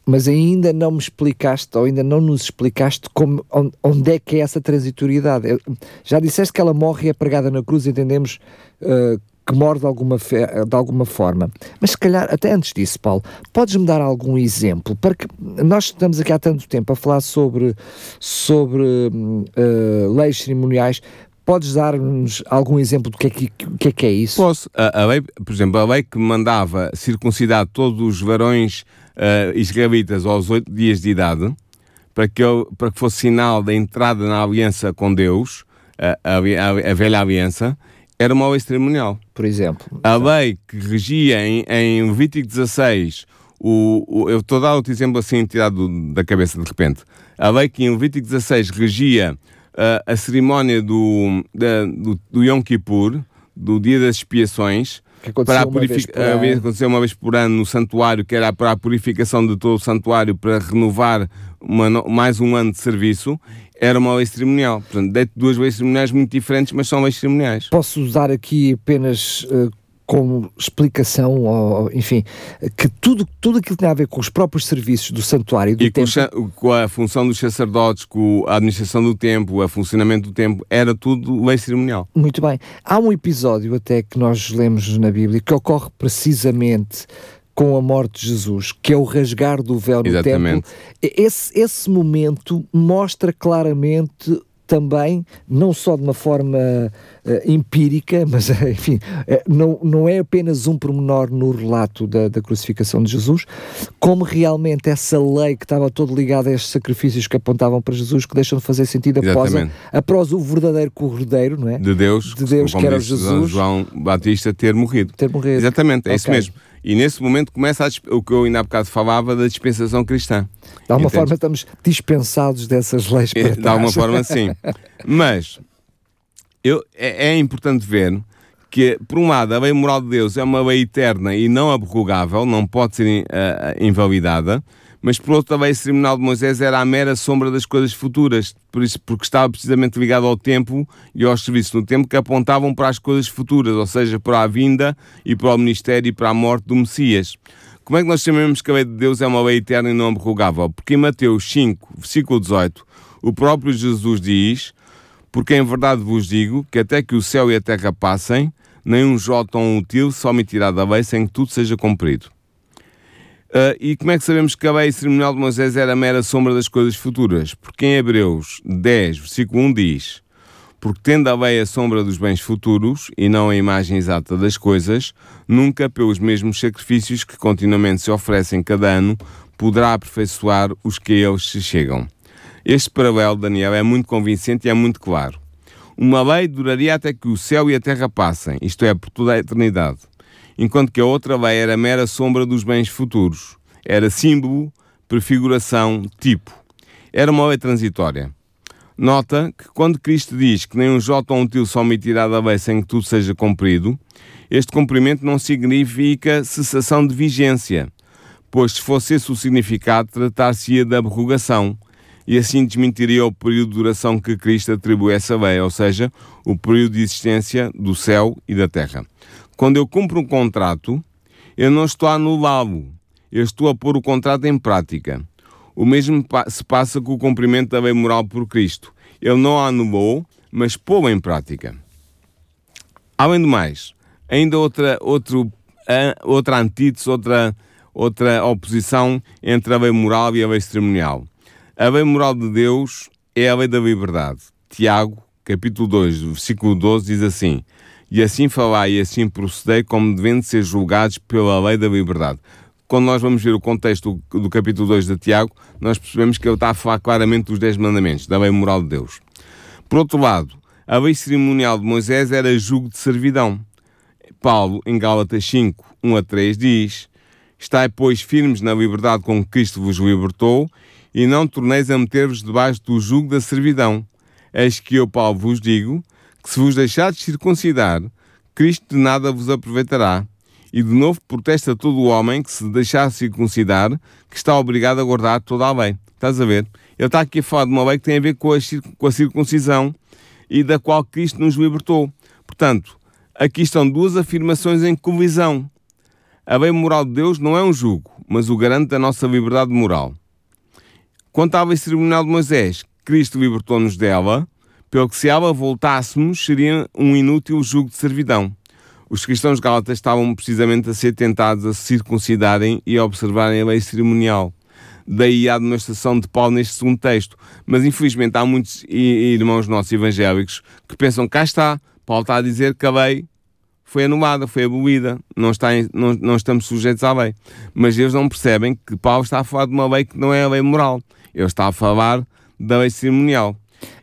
mas ainda não me explicaste, ou ainda não nos explicaste como, onde é que é essa transitoriedade. Já disseste que ela morre e é pregada na cruz, entendemos uh, que morre de alguma, de alguma forma. Mas se calhar, até antes disso, Paulo, podes-me dar algum exemplo? Para que nós estamos aqui há tanto tempo a falar sobre, sobre uh, leis cerimoniais, Podes dar-nos algum exemplo do que é que, que, é, que é isso? Posso. A, a, lei, por exemplo, a lei que mandava circuncidar todos os varões uh, israelitas aos oito dias de idade, para que, eu, para que fosse sinal da entrada na aliança com Deus, a, a, a velha aliança, era uma lei cerimonial. Por exemplo. A lei que regia em, em Levítico 16, o, o, eu estou a dar outro exemplo assim tirado da cabeça de repente. A lei que em Levítico 16 regia uh, a cerimónia do, da, do, do Yom Kippur, do dia das expiações, que para a purificação aconteceu uma vez por ano no santuário, que era para a purificação de todo o santuário para renovar uma, mais um ano de serviço. era uma lei cerimonial. Portanto, duas leis cerimoniais muito diferentes, mas são leis cerimoniais. Posso usar aqui apenas uh, como explicação, ou, enfim, que tudo, tudo aquilo que tem a ver com os próprios serviços do santuário do e templo... com, com, a função dos sacerdotes, com a administração do templo, o funcionamento do templo, era tudo lei cerimonial. Muito bem. Há um episódio até que nós lemos na Bíblia que ocorre precisamente com a morte de Jesus, que é o rasgar do véu no Exatamente. templo. Esse, esse momento mostra claramente também, não só de uma forma uh, empírica, mas enfim, uh, não, não é apenas um pormenor no relato da, da, crucificação de Jesus, como realmente essa lei que estava todo ligada a estes sacrifícios que apontavam para Jesus, que deixam de fazer sentido após, a, após o verdadeiro cordeiro, não é? De Deus, de Deus que era Jesus. João Batista ter morrido. Ter morrido. Exatamente, é okay. isso mesmo. E nesse momento começa a, o que eu ainda há bocado falava da dispensação cristã. De alguma forma estamos dispensados dessas leis para De alguma forma sim. Mas eu, é, é, importante ver que, por um lado, a lei moral de Deus é uma lei eterna e não abrogável, não pode ser uh, invalidada, mas por outro lei cerimonial de Moisés era a mera sombra das coisas futuras, por isso, porque estava precisamente ligado ao tempo e aos serviços no tempo que apontavam para as coisas futuras, ou seja, para a vinda e para o ministério e para a morte do Messias. Como é que nós chamamos que a lei de Deus é uma lei eterna e não abrogável? Porque em Mateus 5, versículo 18, o próprio Jesus diz: Porque em verdade vos digo que até que o céu e a terra passem, nem um jota ou um til se omitirá da lei sem que tudo seja cumprido. Uh, e como é que sabemos que a lei cerimonial de Moisés era a mera sombra das coisas futuras? Porque em Hebreus 10, versículo 1 diz: Porque tendo a lei a sombra dos bens futuros e não a imagem exata das coisas, nunca pelos mesmos sacrifícios que continuamente se oferecem cada ano poderá aperfeiçoar os que a eles se chegam. Este paralelo, Daniel, é muito convincente e é muito claro. Uma lei duraria até que o céu e a terra passem, isto é, por toda a eternidade enquanto que a outra lei era mera sombra dos bens futuros. Era símbolo, prefiguração, tipo. Era uma lei transitória. Nota que quando Cristo diz que nem um jota ou um só omitirá da lei sem que tudo seja cumprido, este cumprimento não significa cessação de vigência, pois se fosse esse o significado, tratar-se-ia da abrogação, e assim desmentiria o período de duração que Cristo atribui a essa lei, ou seja, o período de existência do céu e da terra. Quando eu cumpro um contrato, eu não estou a anulá-lo, eu estou a pôr o contrato em prática. O mesmo se passa com o cumprimento da lei moral por Cristo. Ele não a anulou, mas pô em prática. Além do mais, ainda outra, outro, outra antítese, outra, outra oposição entre a lei moral e a lei cerimonial. A lei moral de Deus é a lei da liberdade. Tiago, capítulo 2, versículo 12, diz assim: e assim falar e assim proceder como devendo ser julgados pela lei da liberdade. Quando nós vamos ver o contexto do, capítulo 2 de Tiago, nós percebemos que ele está a falar claramente dos 10 mandamentos, da lei moral de Deus. Por outro lado, a lei cerimonial de Moisés era julgo de servidão. Paulo, em Gálatas 5, 1 a 3, diz: Estai, pois, firmes na liberdade com que Cristo vos libertou, e não torneis a meter-vos debaixo do jugo da servidão. Eis que eu, Paulo, vos digo se vos deixardes circuncidar, Cristo de nada vos aproveitará. E de novo protesta todo o homem que se deixar circuncidar, que está obrigado a guardar toda a lei. Estás a ver? Ele está aqui a falar de uma lei que tem a ver com a, com a circuncisão e da qual Cristo nos libertou. Portanto, aqui estão duas afirmações em colisão. A lei moral de Deus não é um jugo, mas o garante da nossa liberdade moral. Quanto à lei cerimonial de Moisés, Cristo libertou-nos dela, pelo que se ela voltássemos, seria um inútil jugo de servidão. Os cristãos gálatas estavam precisamente a ser tentados a se circuncidarem e a observarem a lei cerimonial. Daí a demonstração de Paulo neste segundo texto. Mas infelizmente há muitos irmãos nossos evangélicos que pensam que cá está, Paulo está a dizer que a lei foi anulada, foi abolida, não, está em, não, não estamos sujeitos à lei. Mas eles não percebem que Paulo está a falar de uma lei que não é a lei moral, ele está a falar da lei cerimonial.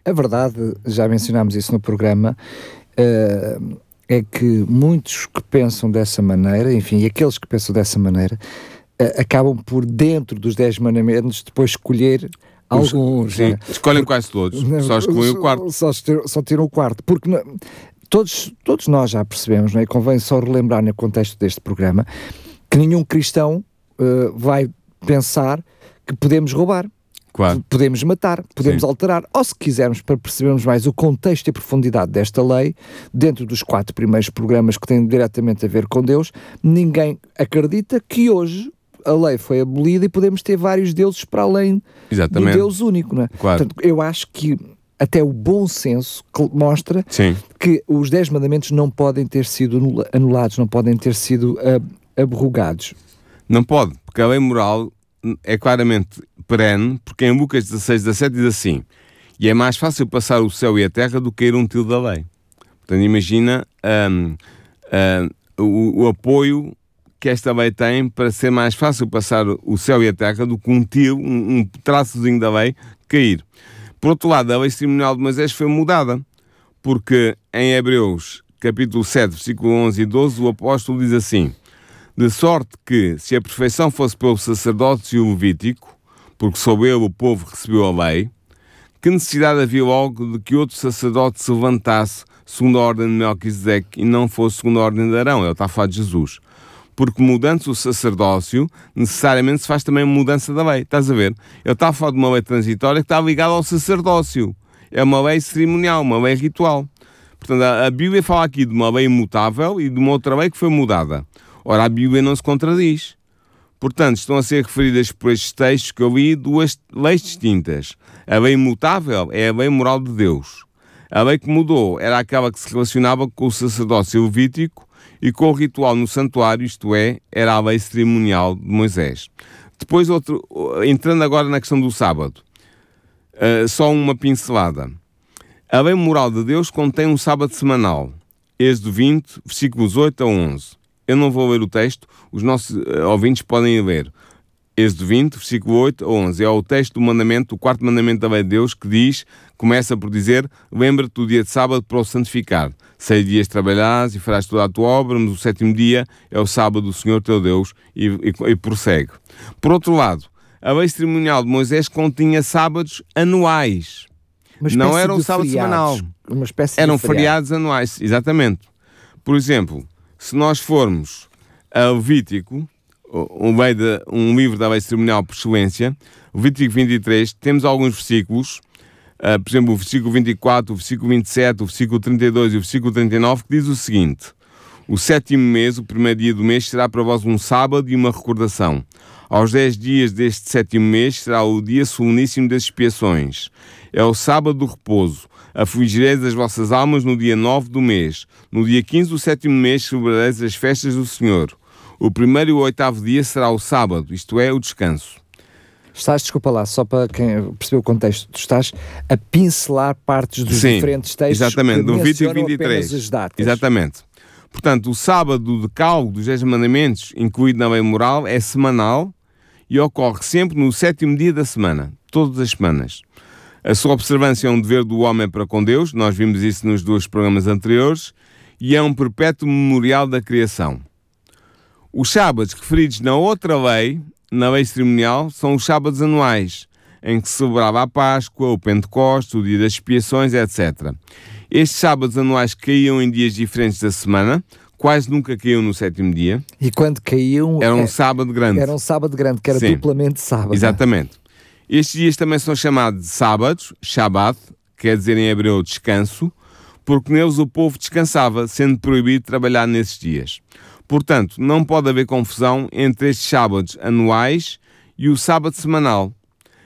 A verdade, já mencionámos isso no programa, uh, é que muitos que pensam dessa maneira, enfim, aqueles que pensam dessa maneira, uh, acabam por, dentro dos 10 mandamentos, depois escolher alguns. Sim, né? escolhem quase todos, só escolhem o quarto. Só, só tiram o quarto, porque todos, todos nós já percebemos, não é? convém só relembrar no contexto deste programa, que nenhum cristão uh, vai pensar que podemos roubar. Claro. Podemos matar, podemos Sim. alterar, ou se quisermos, para percebermos mais o contexto e a profundidade desta lei, dentro dos quatro primeiros programas que têm diretamente a ver com Deus, ninguém acredita que hoje a lei foi abolida e podemos ter vários deuses para além Exatamente. do Deus único. Não é? Claro. Portanto, eu acho que até o bom senso mostra Sim. que os dez mandamentos não podem ter sido anula- anulados, não podem ter sido ah, abrogados. Não pode, porque a lei moral é claramente perene, porque em Lucas 16, 17 diz assim: E é mais fácil passar o céu e a terra do que ir um tio da lei. Portanto, imagina hum, hum, o, o apoio que esta lei tem para ser mais fácil passar o céu e a terra do que um tio, um, um traçozinho da lei, cair. Por outro lado, a lei cerimonial de Moisés foi mudada, porque em Hebreus capítulo 7, versículo 11 e 12, o apóstolo diz assim: De sorte que, se a perfeição fosse pelo sacerdócio levítico, porque sob ele o povo recebeu a lei, que necessidade havia logo de que outro sacerdote se levantasse segundo a ordem de Melquisedeque e não fosse segundo a ordem de Arão? Ele está a falar de Jesus. Porque mudando-se o sacerdócio, necessariamente se faz também mudança da lei. Estás a ver? Ele está a falar de uma lei transitória que está ligada ao sacerdócio. É uma lei cerimonial, uma lei ritual. Portanto, a Bíblia fala aqui de uma lei imutável e de uma outra lei que foi mudada. Ora, a Bíblia não se contradiz. Portanto, estão a ser referidas por estes textos que eu li duas leis distintas. A lei imutável é a lei moral de Deus. A lei que mudou era aquela que se relacionava com o sacerdócio levítico e com o ritual no santuário, isto é, era a lei cerimonial de Moisés. Depois, outro, entrando agora na questão do sábado, uh, só uma pincelada. A lei moral de Deus contém um sábado semanal. Êxodo 20, versículos 8 a 11. Eu não vou ler o texto, os nossos uh, ouvintes podem ler. Êxodo 20, versículo 8 a 11. É o texto do mandamento, o quarto mandamento da lei de Deus, que diz, começa por dizer, lembra-te do dia de sábado para o santificar. Seis dias trabalharás e farás toda a tua obra, mas o sétimo dia é o sábado do Senhor teu Deus e, e, e prossegue. Por outro lado, a lei cerimonial de Moisés continha sábados anuais. Não era um sábado feriados, semanal. Eram feriado. feriados anuais, exatamente. Por exemplo, se nós formos a Levítico, um, um livro da lei cerimonial por excelência, Levítico 23, temos alguns versículos, uh, por exemplo, o versículo 24, o versículo 27, o versículo 32 e o versículo 39, que diz o seguinte: O sétimo mês, o primeiro dia do mês, será para vós um sábado e uma recordação. Aos dez dias deste sétimo mês será o dia soleníssimo das expiações. É o sábado do repouso. Afligireis as vossas almas no dia 9 do mês. No dia 15 do sétimo mês celebrareis as festas do Senhor. O primeiro e o oitavo dia será o sábado, isto é, o descanso. Estás, desculpa lá, só para quem percebeu o contexto, tu estás a pincelar partes dos Sim, diferentes textos exatamente, do Levítico mencionam 23. apenas as datas. Exatamente. Portanto, o sábado do decálogo dos Dez Mandamentos, incluído na lei moral, é semanal e ocorre sempre no sétimo dia da semana, todas as semanas. A sua observância é um dever do homem para com Deus, nós vimos isso nos dois programas anteriores, e é um perpétuo memorial da criação. Os sábados referidos na outra lei, na lei cerimonial, são os sábados anuais, em que se celebrava a Páscoa, o Pentecostes, o dia das expiações, etc. Estes sábados anuais caíam em dias diferentes da semana, quase nunca caíam no sétimo dia. E quando caíam, Era um é- sábado grande. era um sábado grande, que era Sim. duplamente sábado. Exatamente. Estes dias também são chamados de sábados, Shabbat, quer dizer em hebreu descanso, porque neles o povo descansava, sendo proibido trabalhar nesses dias. Portanto, não pode haver confusão entre estes sábados anuais e o sábado semanal.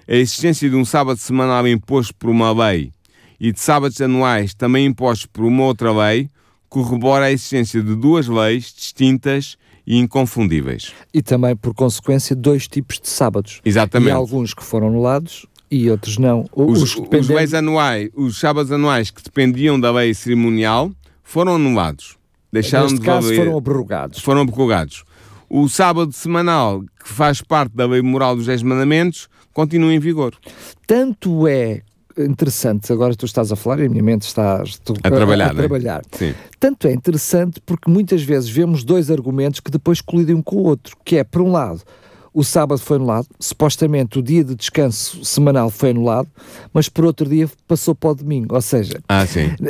A existência de um sábado semanal imposto por uma lei e de sábados anuais também impostos por uma outra lei corrobora a existência de duas leis distintas e inconfundíveis. E também, por consequência, dois tipos de sábados. Exatamente. E alguns que foram anulados e outros não. Os, os dependem- leis anuais, os sábados anuais que dependiam da lei cerimonial foram anulados. Deixaram neste de caso, valer- foram abrogados. foram prorrogados. O sábado semanal, que faz parte da lei moral dos Dez Mandamentos, continua em vigor. Tanto é interessante, agora tu estás a falar e a minha mente está A trabalhar, a né? trabalhar. Sim. Tanto é interessante porque muitas vezes vemos dois argumentos que depois colidem um com o outro, que é, por um lado, o sábado foi anulado, supostamente o dia de descanso semanal foi anulado, mas por outro dia passou para o domingo, ou seja, Ah,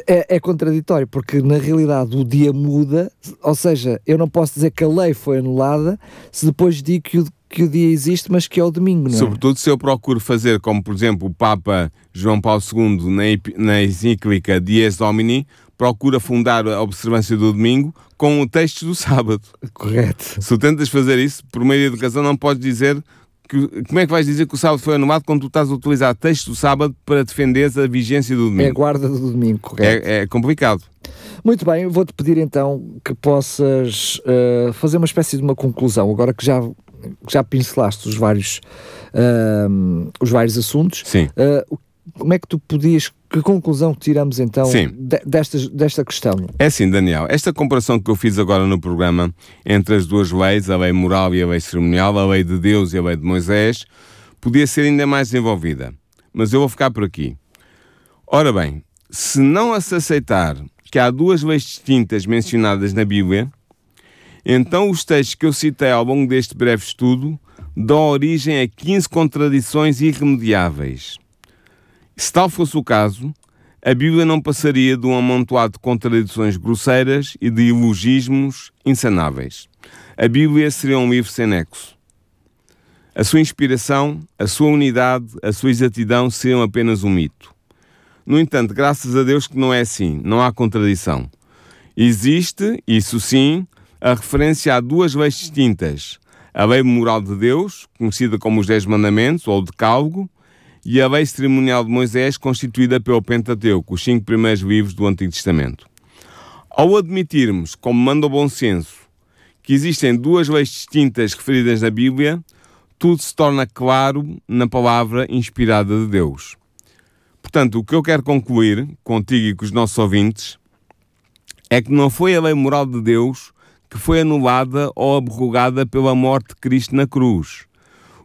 é, é contraditório, porque na realidade o dia muda, ou seja, eu não posso dizer que a lei foi anulada se depois digo que o, que o dia existe, mas que é o domingo, não é? Sobretudo se eu procuro fazer, como por exemplo o Papa João Paulo II na, encíclica Dies Domini, procura fundar a observância do domingo com o texto do sábado. Correto. Se tu tentas fazer isso, por meio de educação, não podes dizer que, como é que vais dizer que o sábado foi anulado quando tu estás a utilizar texto do sábado para defender a vigência do domingo? É a guarda do domingo, correto. É, é complicado. Muito bem, vou-te pedir então que possas uh, fazer uma espécie de uma conclusão, agora que já, já pincelaste os vários, uh, os vários assuntos. Sim. Uh, como é que tu podias, que conclusão tiramos então de, desta, desta questão? É assim, Daniel, esta comparação que eu fiz agora no programa entre as duas leis, a lei moral e a lei cerimonial, a lei de Deus e a lei de Moisés, podia ser ainda mais desenvolvida. Mas eu vou ficar por aqui. Ora bem, se não se aceitar que há duas leis distintas mencionadas na Bíblia, então os textos que eu citei ao longo deste breve estudo dão origem a 15 contradições irremediáveis. Se tal fosse o caso, a Bíblia não passaria de um amontoado de contradições grosseiras e de ilogismos insanáveis. A Bíblia seria um livro sem nexo. A sua inspiração, a sua unidade, a sua exatidão seriam apenas um mito. No entanto, graças a Deus que não é assim, não há contradição. Existe, isso sim, a referência a duas leis distintas: a lei moral de Deus, conhecida como os Dez Mandamentos ou o Decálogo, e a lei cerimonial de Moisés, constituída pelo Pentateuco, os cinco primeiros livros do Antigo Testamento. Ao admitirmos, como manda o bom senso, que existem duas leis distintas referidas na Bíblia, tudo se torna claro na palavra inspirada de Deus. Portanto, o que eu quero concluir contigo e com os nossos ouvintes é que não foi a lei moral de Deus que foi anulada ou abrogada pela morte de Cristo na cruz.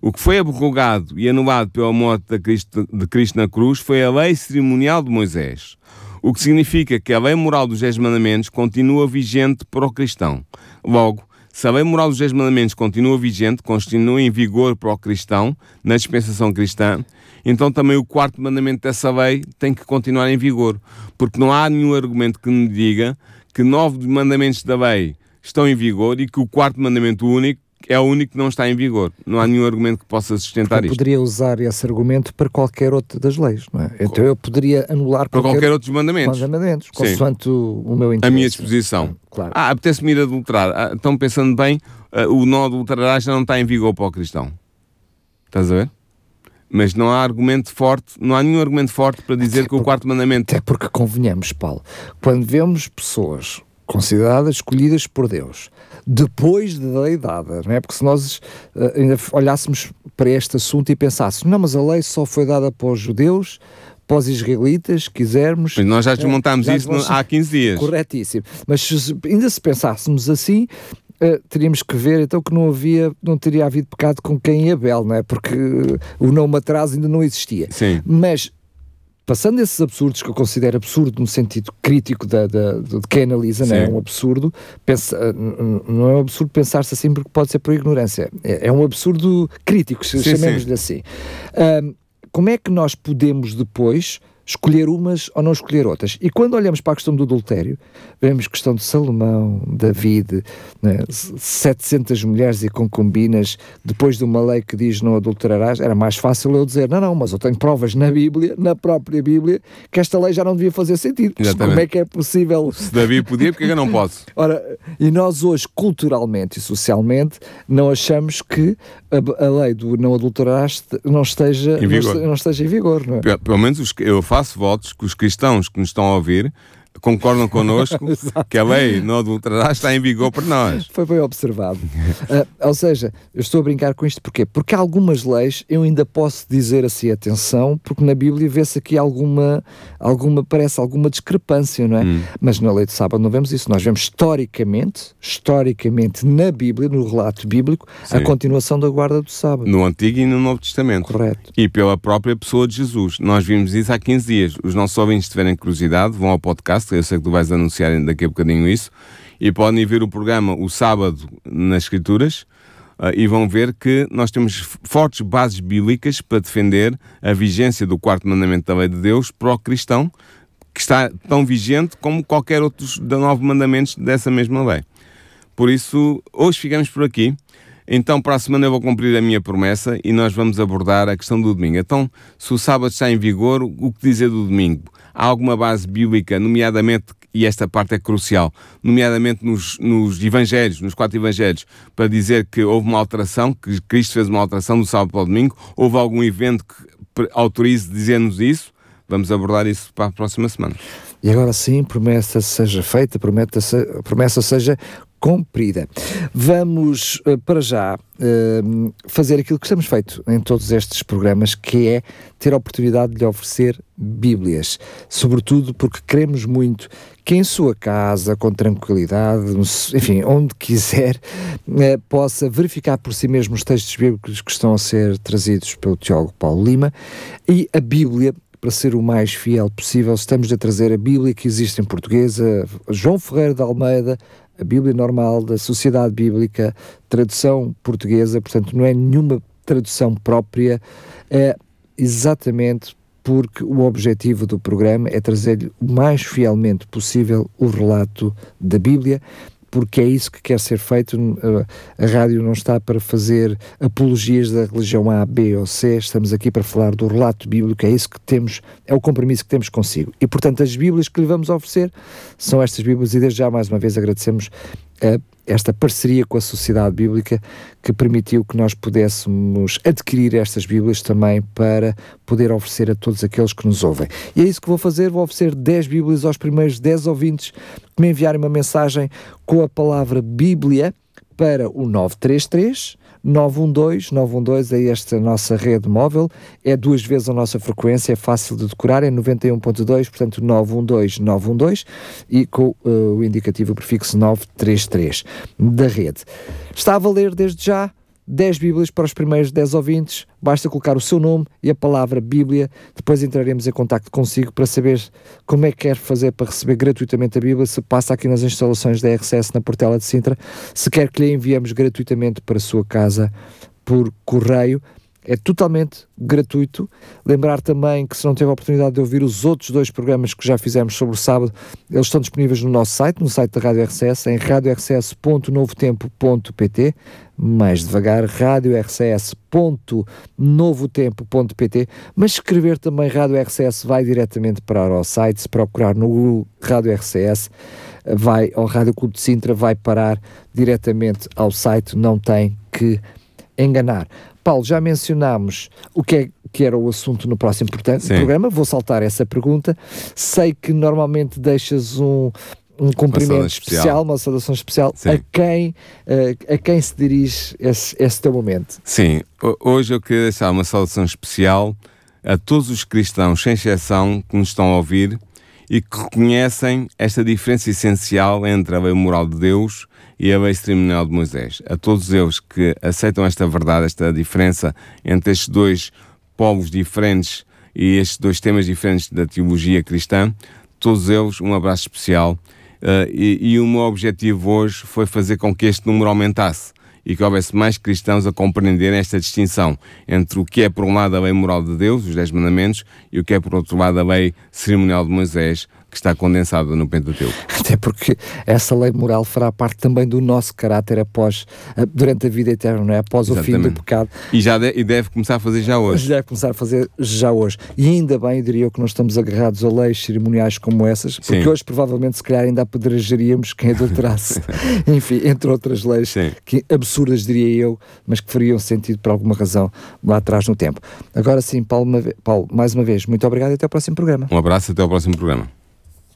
O que foi abrogado e anulado pela morte de Cristo, de Cristo na cruz foi a lei cerimonial de Moisés, o que significa que a lei moral dos Dez Mandamentos continua vigente para o cristão. Logo, se a lei moral dos Dez Mandamentos continua vigente, continua em vigor para o cristão, na dispensação cristã, então também o quarto mandamento dessa lei tem que continuar em vigor, porque não há nenhum argumento que me diga que nove mandamentos da lei estão em vigor e que o quarto mandamento único é o único que não está em vigor. Não há nenhum argumento que possa sustentar isto. Eu poderia usar esse argumento para qualquer outra das leis, não é? Então eu poderia anular para qualquer, qualquer outro mandamentos. mandamentos, consoante o, o meu interesse. A minha disposição. Claro. Ah, apetece-me ir adulterar. Ah, estão pensando bem, uh, o não adulterar já não está em vigor para o cristão. Estás a ver? Mas não há argumento forte, não há nenhum argumento forte para dizer até que porque, o quarto mandamento. Até porque convenhamos, Paulo, quando vemos pessoas consideradas escolhidas por Deus depois da lei dada, não é? Porque se nós uh, ainda olhássemos para este assunto e pensássemos, não, mas a lei só foi dada para os judeus, para os israelitas, quisermos. Mas nós já desmontámos uh, isso há 15 dias. Corretíssimo. Mas se, ainda se pensássemos assim, Uh, teríamos que ver então que não havia, não teria havido pecado com quem Abel, não é? Porque uh, o não atraso ainda não existia. Sim. Mas passando esses absurdos que eu considero absurdo no sentido crítico da, da, de quem analisa, não é? um absurdo, pensa, não é um absurdo pensar-se assim porque pode ser por ignorância, é, é um absurdo crítico, chamemos-lhe assim. Um, como é que nós podemos depois escolher umas ou não escolher outras. E quando olhamos para a questão do adultério, vemos questão de Salomão, David, né, 700 mulheres e concubinas, depois de uma lei que diz não adulterarás, era mais fácil eu dizer, não, não, mas eu tenho provas na Bíblia, na própria Bíblia, que esta lei já não devia fazer sentido. Exatamente. Como é que é possível... Se David podia, porque eu não posso? Ora, e nós hoje, culturalmente e socialmente, não achamos que a, a lei do não adulterarás não esteja em vigor. Não, esteja em vigor, não é? Pelo menos eu faço votos que os cristãos que nos estão a ouvir concordam connosco que a lei não adulterará está em vigor para nós. Foi bem observado. uh, ou seja, eu estou a brincar com isto porquê? Porque algumas leis eu ainda posso dizer assim, atenção, porque na Bíblia vê-se aqui alguma, alguma, parece alguma discrepância, não é? Hum. Mas na lei de sábado não vemos isso. Nós vemos historicamente, historicamente na Bíblia, no relato bíblico, Sim. a continuação da guarda do sábado. No Antigo e no Novo Testamento. Correto. E pela própria pessoa de Jesus. Nós vimos isso há 15 dias. Os nossos ouvintes tiverem curiosidade, vão ao podcast eu sei que tu vais anunciar daqui a bocadinho isso, e podem ver o programa o sábado nas Escrituras uh, e vão ver que nós temos fortes bases bíblicas para defender a vigência do quarto mandamento da lei de Deus para o cristão, que está tão vigente como qualquer outro dos nove mandamentos dessa mesma lei. Por isso, hoje ficamos por aqui. Então, para a semana eu vou cumprir a minha promessa e nós vamos abordar a questão do domingo. Então, se o sábado está em vigor, o que dizer do domingo? Há alguma base bíblica, nomeadamente, e esta parte é crucial, nomeadamente nos, nos evangelhos, nos quatro evangelhos, para dizer que houve uma alteração, que Cristo fez uma alteração do sábado para o domingo? Houve algum evento que autorize dizer-nos isso? Vamos abordar isso para a próxima semana. E agora sim, promessa seja feita, promessa, promessa seja cumprida. Vamos uh, para já uh, fazer aquilo que estamos feito em todos estes programas, que é ter a oportunidade de lhe oferecer Bíblias, sobretudo porque queremos muito que em sua casa, com tranquilidade, enfim, onde quiser, uh, possa verificar por si mesmo os textos bíblicos que estão a ser trazidos pelo teólogo Paulo Lima e a Bíblia para ser o mais fiel possível, estamos a trazer a Bíblia que existe em português, João Ferreira de Almeida, a Bíblia normal da Sociedade Bíblica, tradução portuguesa, portanto não é nenhuma tradução própria, é exatamente porque o objetivo do programa é trazer-lhe o mais fielmente possível o relato da Bíblia, porque é isso que quer ser feito. A rádio não está para fazer apologias da religião A, B ou C, estamos aqui para falar do relato bíblico, é isso que temos, é o compromisso que temos consigo. E portanto, as Bíblias que lhe vamos oferecer são estas Bíblias, e desde já mais uma vez agradecemos esta parceria com a Sociedade Bíblica que permitiu que nós pudéssemos adquirir estas Bíblias também para poder oferecer a todos aqueles que nos ouvem. E é isso que vou fazer, vou oferecer 10 Bíblias aos primeiros 10 ouvintes que me enviarem uma mensagem com a palavra Bíblia para o 933 912, 912 é esta nossa rede móvel, é duas vezes a nossa frequência, é fácil de decorar, é 91.2, portanto 912, 912 e com uh, o indicativo prefixo 933 da rede. Está a valer desde já 10 Bíblias para os primeiros 10 ouvintes. Basta colocar o seu nome e a palavra Bíblia. Depois entraremos em contato consigo para saber como é que quer fazer para receber gratuitamente a Bíblia. Se passa aqui nas instalações da RCS na Portela de Sintra. Se quer que lhe enviemos gratuitamente para a sua casa por correio é totalmente gratuito. Lembrar também que se não teve a oportunidade de ouvir os outros dois programas que já fizemos sobre o sábado, eles estão disponíveis no nosso site, no site da Rádio RCS, em radiorcs.novotempo.pt mais devagar, radiorcs.novotempo.pt mas escrever também Rádio RCS vai diretamente para o site, se procurar no Google Rádio RCS, vai ao Rádio Clube de Sintra, vai parar diretamente ao site, não tem que enganar. Paulo, já mencionámos o que, é, que era o assunto no próximo programa, vou saltar essa pergunta. Sei que normalmente deixas um, um cumprimento especial, especial, uma saudação especial a quem, uh, a quem se dirige esse, esse teu momento. Sim, hoje eu queria deixar uma saudação especial a todos os cristãos, sem exceção, que nos estão a ouvir e que reconhecem esta diferença essencial entre a lei moral de Deus e a lei cerimonial de Moisés. A todos eles que aceitam esta verdade, esta diferença entre estes dois povos diferentes e estes dois temas diferentes da teologia cristã, todos eles um abraço especial. Uh, e, e o meu objetivo hoje foi fazer com que este número aumentasse e que houvesse mais cristãos a compreenderem esta distinção entre o que é, por um lado, a lei moral de Deus, os Dez Mandamentos, e o que é, por outro lado, a lei cerimonial de Moisés, que está condensada no Pentateuco. Até porque essa lei moral fará parte também do nosso caráter após, eh, durante a vida eterna, não é? após Exatamente. o fim do pecado. E, já de, e deve começar a fazer já hoje. Deve começar a fazer já hoje. E ainda bem, diria eu, que nós estamos agarrados a leis cerimoniais como essas, porque Sim. hoje provavelmente, se calhar, ainda apedrejaríamos quem adulterasse. Enfim, entre outras leis Sim. que absurdas, diria eu, mas que fariam sentido por alguma razão lá atrás no tempo. Agora sim, Paulo, Paulo mais uma vez, muito obrigado e até ao próximo programa. Um abraço e até ao próximo programa.